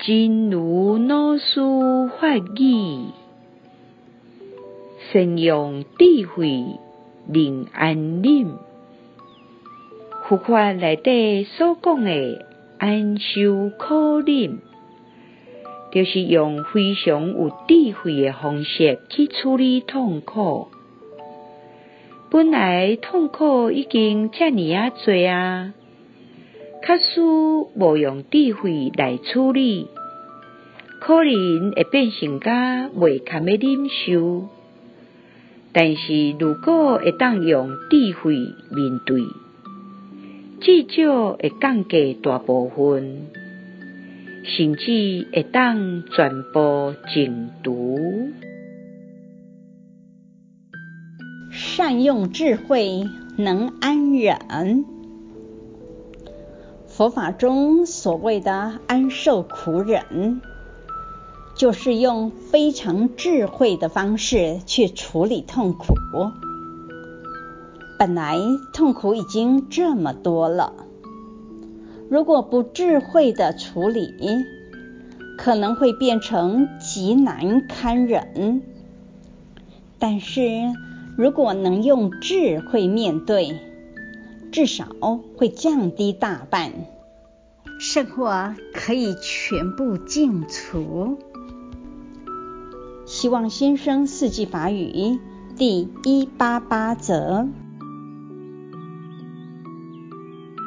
真如老师法语，善用智慧能安忍。佛法内底所讲的安修苦忍，就是用非常有智慧的方式去处理痛苦。本来痛苦已经这么啊多啊，假使无用智慧来处理，可能会变成甲袂堪的忍受。但是如果会当用智慧面对，至少会降低大部分，甚至会当全部净除。善用智慧能安忍。佛法中所谓的安受苦忍，就是用非常智慧的方式去处理痛苦。本来痛苦已经这么多了，如果不智慧的处理，可能会变成极难堪忍。但是如果能用智慧面对，至少会降低大半，圣火可以全部净除。希望新生四季法语第一八八则。